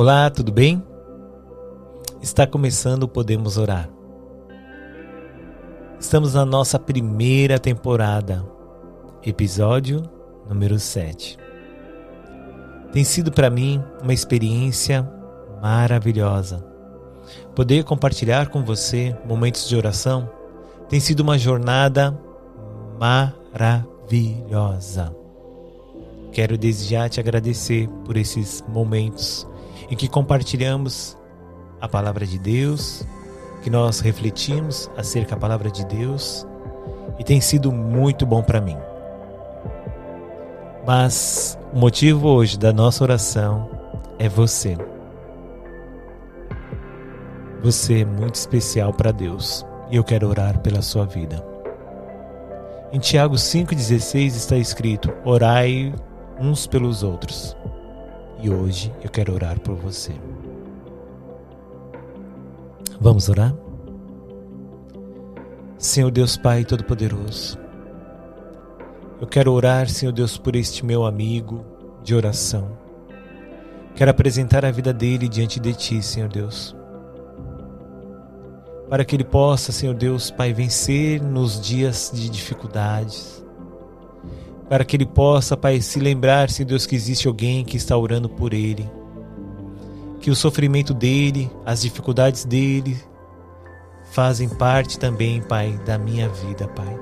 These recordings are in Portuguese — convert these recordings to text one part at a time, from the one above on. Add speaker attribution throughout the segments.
Speaker 1: Olá, tudo bem? Está começando o Podemos Orar. Estamos na nossa primeira temporada, episódio número 7. Tem sido para mim uma experiência maravilhosa. Poder compartilhar com você momentos de oração tem sido uma jornada maravilhosa. Quero desde já te agradecer por esses momentos em que compartilhamos a palavra de Deus, que nós refletimos acerca da palavra de Deus e tem sido muito bom para mim. Mas o motivo hoje da nossa oração é você. Você é muito especial para Deus e eu quero orar pela sua vida. Em Tiago 5,16 está escrito: Orai uns pelos outros e hoje eu quero orar por você. Vamos orar? Senhor Deus Pai Todo-Poderoso, eu quero orar, Senhor Deus, por este meu amigo de oração. Quero apresentar a vida dele diante de Ti, Senhor Deus. Para que ele possa, Senhor Deus, Pai, vencer nos dias de dificuldades, para que ele possa, Pai, se lembrar, Senhor Deus, que existe alguém que está orando por ele. Que o sofrimento dele, as dificuldades dele, fazem parte também, Pai, da minha vida, Pai.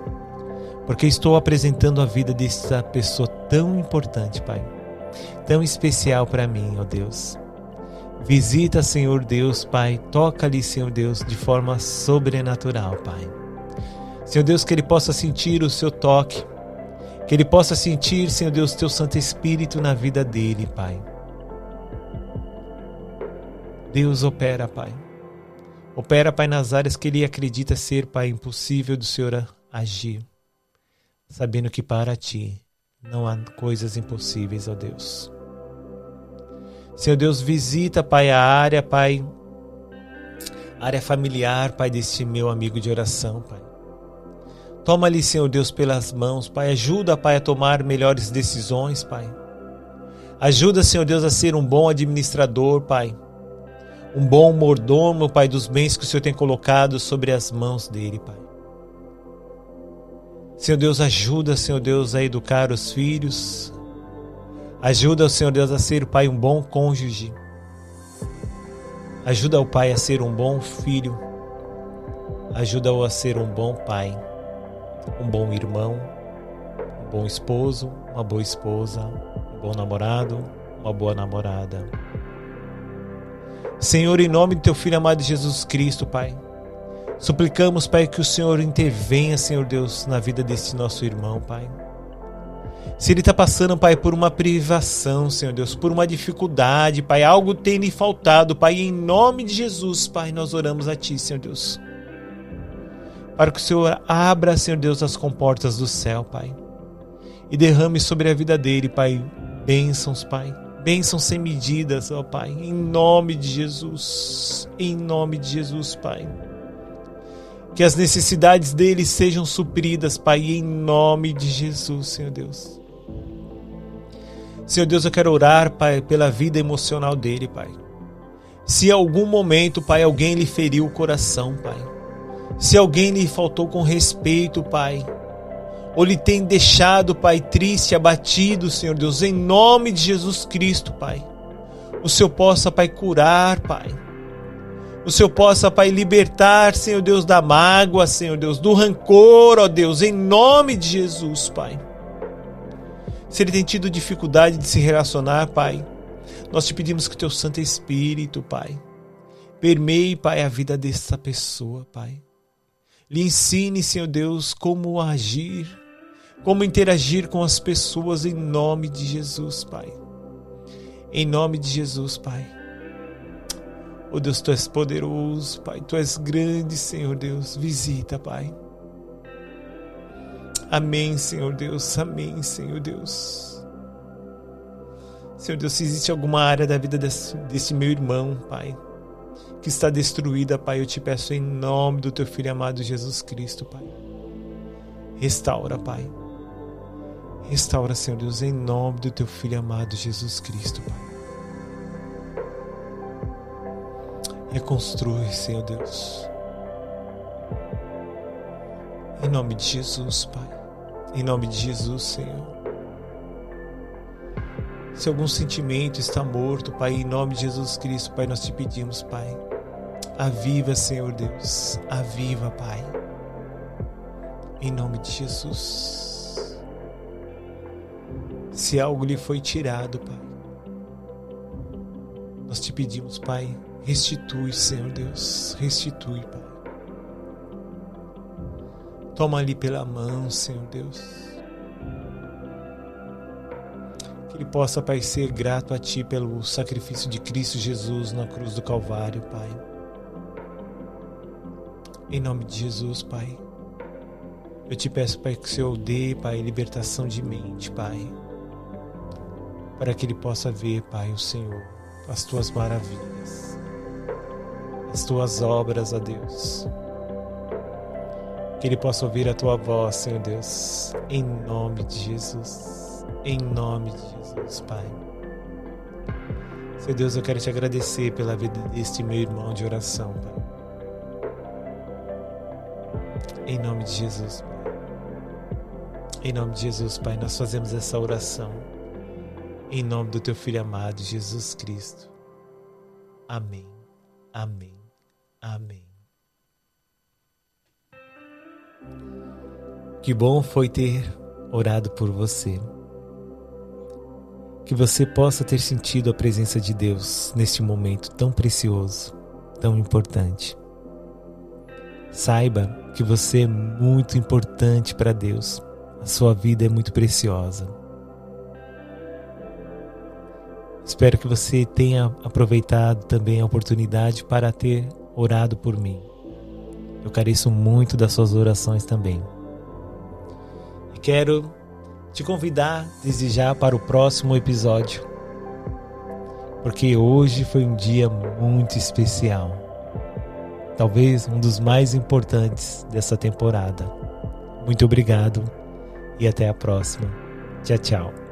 Speaker 1: Porque estou apresentando a vida dessa pessoa tão importante, Pai. Tão especial para mim, ó Deus. Visita, Senhor Deus, Pai. Toca-lhe, Senhor Deus, de forma sobrenatural, Pai. Senhor Deus, que ele possa sentir o seu toque que ele possa sentir, Senhor Deus, teu Santo Espírito na vida dele, Pai. Deus opera, Pai. Opera, Pai, nas áreas que ele acredita ser, Pai, impossível do Senhor agir. Sabendo que para ti não há coisas impossíveis, ó Deus. Senhor Deus, visita, Pai, a área, Pai, área familiar, Pai, deste meu amigo de oração, Pai. Toma-lhe, Senhor Deus, pelas mãos, Pai. Ajuda, Pai, a tomar melhores decisões, Pai. Ajuda, Senhor Deus, a ser um bom administrador, Pai. Um bom mordomo, Pai, dos bens que o Senhor tem colocado sobre as mãos dele, Pai. Senhor Deus, ajuda, Senhor Deus, a educar os filhos. Ajuda, Senhor Deus, a ser, Pai, um bom cônjuge. Ajuda o Pai a ser um bom filho. Ajuda-o a ser um bom Pai um bom irmão, um bom esposo, uma boa esposa, um bom namorado, uma boa namorada. Senhor, em nome do teu filho amado Jesus Cristo, Pai, suplicamos, Pai, que o Senhor intervenha, Senhor Deus, na vida desse nosso irmão, Pai. Se ele está passando, Pai, por uma privação, Senhor Deus, por uma dificuldade, Pai, algo tem lhe faltado, Pai, em nome de Jesus, Pai, nós oramos a Ti, Senhor Deus para que o Senhor abra, Senhor Deus, as comportas do céu, Pai, e derrame sobre a vida dele, Pai, bênçãos, Pai, bênçãos sem medidas, ó Pai, em nome de Jesus, em nome de Jesus, Pai. Que as necessidades dele sejam supridas, Pai, em nome de Jesus, Senhor Deus. Senhor Deus, eu quero orar, Pai, pela vida emocional dele, Pai. Se em algum momento, Pai, alguém lhe feriu o coração, Pai se alguém lhe faltou com respeito, Pai, ou lhe tem deixado, Pai, triste, abatido, Senhor Deus, em nome de Jesus Cristo, Pai, o Senhor possa, Pai, curar, Pai. O Senhor possa, Pai, libertar, Senhor Deus, da mágoa, Senhor Deus, do rancor, ó Deus, em nome de Jesus, Pai. Se ele tem tido dificuldade de se relacionar, Pai, nós te pedimos que o teu Santo Espírito, Pai, permeie, Pai, a vida dessa pessoa, Pai. Lhe ensine, Senhor Deus, como agir, como interagir com as pessoas em nome de Jesus, Pai. Em nome de Jesus, Pai. Oh Deus, tu és poderoso, Pai. Tu és grande, Senhor Deus. Visita, Pai. Amém, Senhor Deus. Amém, Senhor Deus. Senhor Deus, se existe alguma área da vida desse, desse meu irmão, Pai, que está destruída, Pai. Eu te peço em nome do teu filho amado Jesus Cristo, Pai. Restaura, Pai. Restaura, Senhor Deus, em nome do teu filho amado Jesus Cristo, Pai. Reconstrui, Senhor Deus. Em nome de Jesus, Pai. Em nome de Jesus, Senhor. Se algum sentimento está morto, Pai, em nome de Jesus Cristo, Pai, nós te pedimos, Pai. Aviva, Senhor Deus. Aviva, Pai. Em nome de Jesus. Se algo lhe foi tirado, Pai, nós te pedimos, Pai, restitui, Senhor Deus. Restitui, Pai. Toma ali pela mão, Senhor Deus Que ele possa, Pai, ser grato a Ti pelo sacrifício de Cristo Jesus na cruz do Calvário, Pai. Em nome de Jesus, Pai. Eu te peço, Pai, que o Senhor dê, Pai, libertação de mente, Pai. Para que ele possa ver, Pai, o Senhor, as tuas maravilhas, as tuas obras, ó Deus. Que ele possa ouvir a tua voz, Senhor Deus, em nome de Jesus em nome de Jesus, Pai. Senhor Deus, eu quero te agradecer pela vida deste meu irmão de oração, Pai. Em nome de Jesus, Pai. Em nome de Jesus, Pai, nós fazemos essa oração. Em nome do teu filho amado, Jesus Cristo. Amém. Amém. Amém. Que bom foi ter orado por você que você possa ter sentido a presença de Deus neste momento tão precioso, tão importante. Saiba que você é muito importante para Deus. A sua vida é muito preciosa. Espero que você tenha aproveitado também a oportunidade para ter orado por mim. Eu careço muito das suas orações também. E quero te convidar desde já para o próximo episódio, porque hoje foi um dia muito especial. Talvez um dos mais importantes dessa temporada. Muito obrigado e até a próxima. Tchau, tchau.